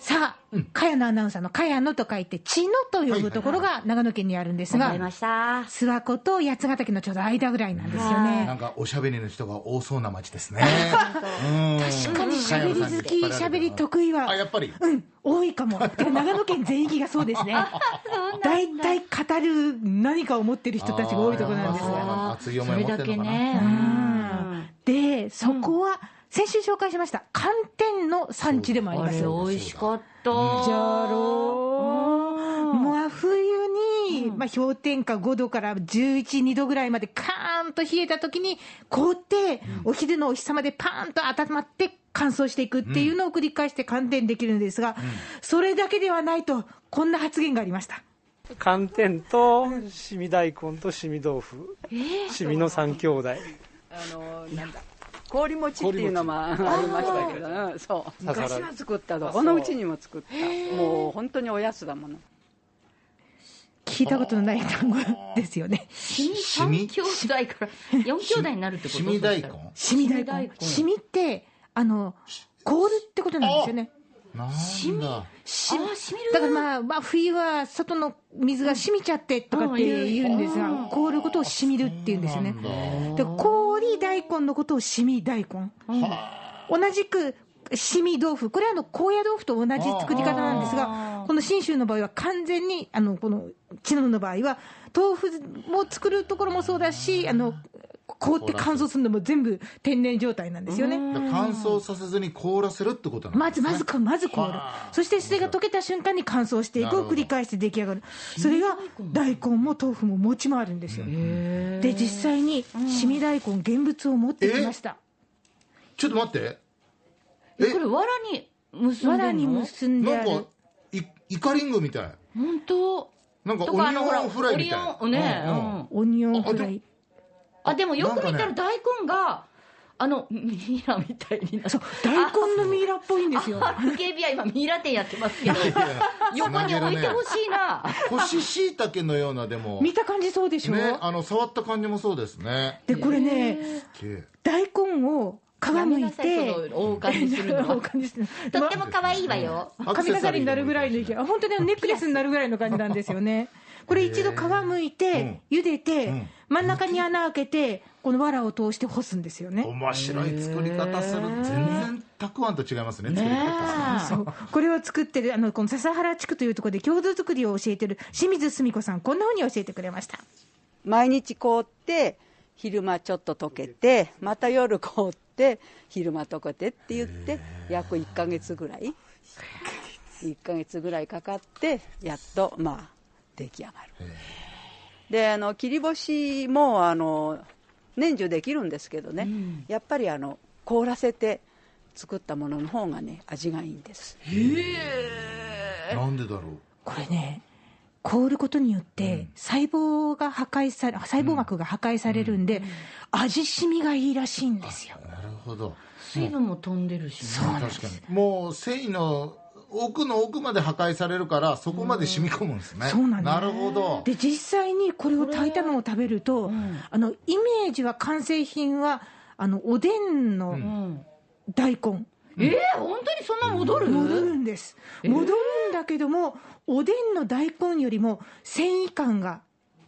さあ、茅野アナウンサーの茅野と書いて、茅野と呼ぶところが長野県にあるんですが、諏訪湖と八ヶ岳のちょうど間ぐらいなんですよね。なんかおしゃべりの人が多そうな街ですね。確かに喋り好き、喋り得意は、あ、やっぱり。うん、多いかも。てか長野県全域がそうですね。大体語る何かを持ってる人たちが多いところなんですが。熱い思いを持ってるのかなそれだけねうんで、そこは、先週紹介しました、寒天の産地でもありあれます。美味しかった。じゃろう、うん。真冬に、まあ、氷点下5度から11、2度ぐらいまでカーンと冷えた時に凍って、お昼のお日様でパーンと温まって乾燥していくっていうのを繰り返して寒天できるんですが、それだけではないと、こんな発言がありました。寒天としみ大根としみ豆腐、しみの三兄弟。あのなんだ氷餅っていうのもありましたけど、うんそう。昔は作ったどこのうちにも作った。もう本当におやつだもの。聞いたことのない単語ですよね。シミ3兄弟から4兄弟になるってこと？しみ大根？しみ大根。しみって、あの、凍るってことなんですよね。なんだ。しあしみる？だからまあ、まあ、冬は外の水が染みちゃってとかって言うんですが、凍ることをしみるって言うんですよね。で氷大根のことをしみ大根。同じく、しみ豆腐。これはあの、高野豆腐と同じ作り方なんですが、この信州の場合は完全に、あの、この、茅野の場合は、豆腐も作るところもそうだし、あの、凍って乾燥するのも全部天然状態なんですよね。乾燥させずに凍らせるってことなんまず、ですね。まずか、まず凍る。そしてそれが溶けた瞬間に乾燥していくを繰り返して出来上がる。それが大根も豆腐も餅もあるんですよ。で、実際に、しみ大根現物を持ってきました。ちょっと待って。えこれ藁に結んで藁に結んであるなんか。、イカリングみたい。本当？なんかとかあのほらオニオンフライみたいな。オニオンねうんうんうんオニオンフライ。あでもよく見たら大根があのミイラみたいになそう、大根のミイラっぽいんですよ。KB は今ミイラ店やってますけど横に置いてほしいな。干し椎茸のようなでも。見た感じそうでしょ、ね、あの、触った感じもそうですね。で、これね、大根を皮むいて、その大感じするの大感じするとっても可愛いわよ。髪飾りになるぐらいの勢い、あ本当にネックレスになるぐらいの感じなんですよね。これ一度皮むいて、茹でて、真ん中に穴開けて、この藁を通して干すんですよね。面白い作り方する。全然たくあんと違いますね、作り方。そうこれを作ってる、あの、この笹原地区というところで郷土作りを教えてる清水澄子さん、こんなふうに教えてくれました。毎日凍って昼間ちょっと溶けてまた夜凍って昼間溶けてって言って約1ヶ月ぐらい1ヶ月ぐらいかかってやっとまあ出来上がるであの切り干しもあの年中できるんですけどね、やっぱりあの凍らせて作ったものの方がね味がいいんです。なんでだろう？これね、凍ることによって、細胞が破壊され、細胞膜が破壊されるんで、味しみがいいらしいんですよ。なるほど。水分も飛んでるしね。確かに。もう繊維の奥の奥まで破壊されるから、そこまで染み込むんですね。そうなんですなるほど。で、実際にこれを炊いたのを食べると、あの、イメージは完成品は、あの、おでんのうん大根。えー、本当にそんな戻る？戻るんです。戻るんだけども、おでんの大根よりも繊維感が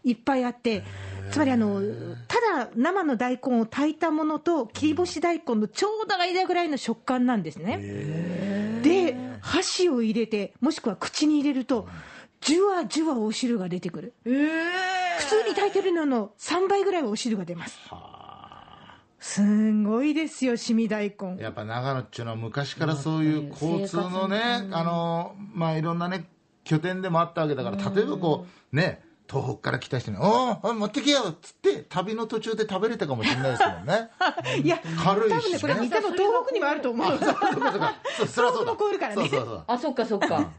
いっぱいあって、つまりあの、ただ生の大根を炊いたものと切り干し大根のちょうど間ぐらいの食感なんですね。で、箸を入れて、もしくは口に入れると、じゅわじゅわお汁が出てくる。普通に炊いてるのの3倍ぐらいはお汁が出ます。すんごいですよ、しみ大根。やっぱ長野っていうのは昔からそういう交通のね、あの、まあいろんなね、拠点でもあったわけだから、例えばこう、ね、東北から来た人に、おお持ってきよっつって、旅の途中で食べれたかもしれないですもんね。いや、軽いし、ね。多分ね、これ、多分東北にもあると思う。そうかそうか。そう、そりゃそうだ。東北も凍るからねそうそうそう。あそっかそっか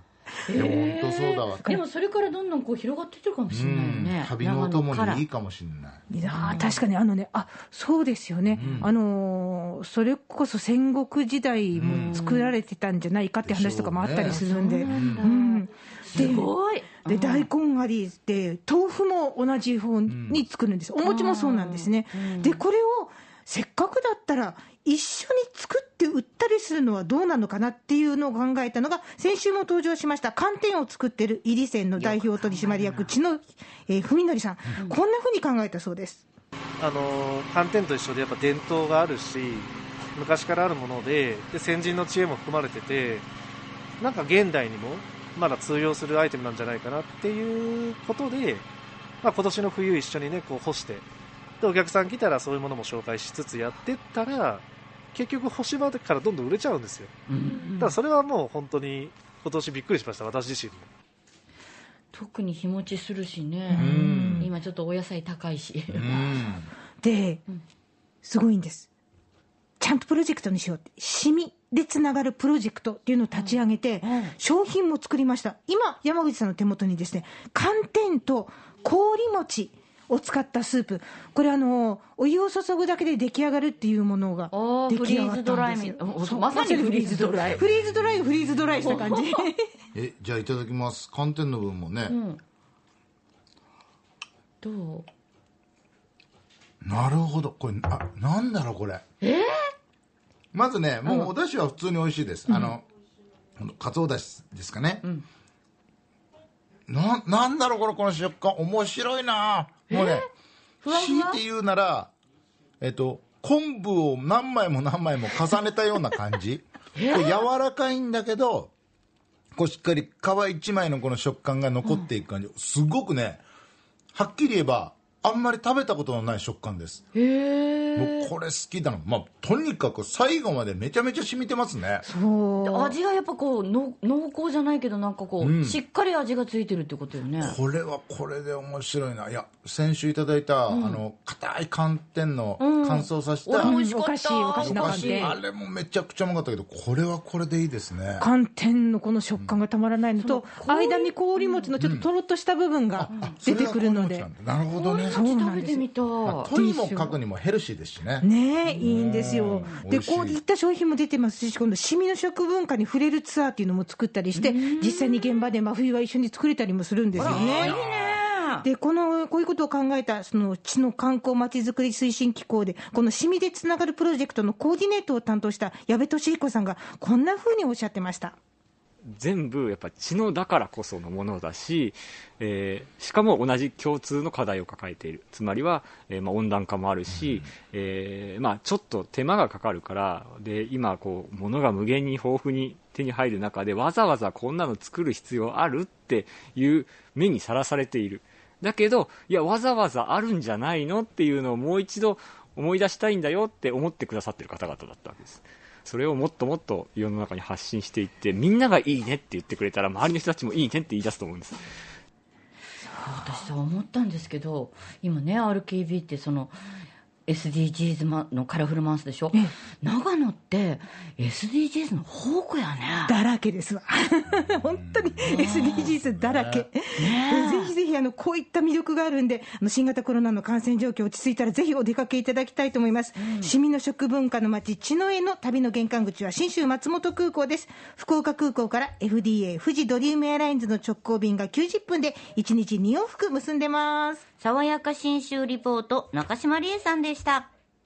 いや、本当そうだわ。でもそれからどんどんこう広がっていってるかもしうれないよんね、旅のお供にいいかもしれない。いやー確かにあのね、あそうですよね、あのーもそれこそ戦国時代も作られてたんじゃないかって話とかもあったりするんで、うんすごい。で大根ありで豆腐も同じ方に作るんです、お餅もそうなんですね、でこれをせっかくだったら一緒に作って売ったりするのはどうなのかなっていうのを考えたのが先週も登場しました寒天を作ってる入り線の代表取締役千野、えー、文則さん、こんなふうに考えたそうです。あの寒天と一緒でやっぱ伝統があるし昔からあるものでで先人の知恵も含まれててなんか現代にもまだ通用するアイテムなんじゃないかなっていうことで、まあ、今年の冬一緒にねこう干してでお客さん来たらそういうものも紹介しつつやってったら結局干し場からどんどん売れちゃうんですよ、だからそれはもう本当に今年びっくりしました私自身も。特に日持ちするしね、今ちょっとお野菜高いし、で、すごいんです。ちゃんとプロジェクトにしようって。シミでつながるプロジェクトっていうのを立ち上げて、商品も作りました。今山口さんの手元にですね寒天と氷餅を使ったスープ。これあのお湯を注ぐだけで出来上がるっていうものが出来上がったんですまさにフリーズドライ。フリーズドライ。フリーズドライした感じ。えじゃあいただきます。寒天の分もね、どう？なるほど。これあなんだろうこれ。えまずねもうお出汁は普通に美味しいです、あのかつおだしですかね、ななんだろうこれこの食感。面白いな。もうね強いて言うならえっと昆布を何枚も何枚も重ねたような感じ。これ柔らかいんだけどこうしっかり皮一枚のこの食感が残っていく感じ、すごくねはっきり言えばあんまり食べたことのない食感です。もうこれ好きだな、まあ、とにかく最後までめちゃめちゃ染みてますね。そう。味がやっぱこうの濃厚じゃないけどなんかこう、しっかり味がついてるってことよね。これはこれで面白いな。いや先週いただいた、あの硬い寒天の乾燥させた、美味しかった。お菓子のあれもめちゃくちゃうまかったけどこれはこれでいいですね。寒天のこの食感がたまらないのと、間に氷餅のちょっととろっとした部分が出てくるので、なるほどね食べてみたい。とにもかくにもヘルシーですしね。ねえいいんですよ。でこういった商品も出てますし今度シミの食文化に触れるツアーっていうのも作ったりして実際に現場で真冬は一緒に作れたりもするんですよね。でこのこういうことを考えたその地の観光まちづくり推進機構でこのシミでつながるプロジェクトのコーディネートを担当した矢部俊彦さんがこんなふうにおっしゃってました。全部やっぱ知能だからこそのものだし、えーしかも同じ共通の課題を抱えている。つまりは、えーまあ、温暖化もあるし、えーまあ、ちょっと手間がかかるからで今こう物が無限に豊富に手に入る中でわざわざこんなの作る必要あるっていう目にさらされている。だけどいやわざわざあるんじゃないのっていうのをもう一度思い出したいんだよって思ってくださってる方々だったわけですそれをもっともっと世の中に発信していってみんながいいねって言ってくれたら周りの人たちもいいねって言い出すと思うんです。私さ思ったんですけど今ね RKB ってその SDGs まのカラフルマンスでしょ、長野って SDGs の宝庫やねだらけですわ。本当に SDGs だらけ。ぜひぜひあのこういった魅力があるんで、あの新型コロナの感染状況落ち着いたらぜひお出かけいただきたいと思います。市民の食文化の街茅野への旅の玄関口は信州松本空港です。福岡空港から FDA 富士ドリームエアラインズの直行便が90分で1日2往復結んでます。爽やか新州リポート中島理恵さんでした。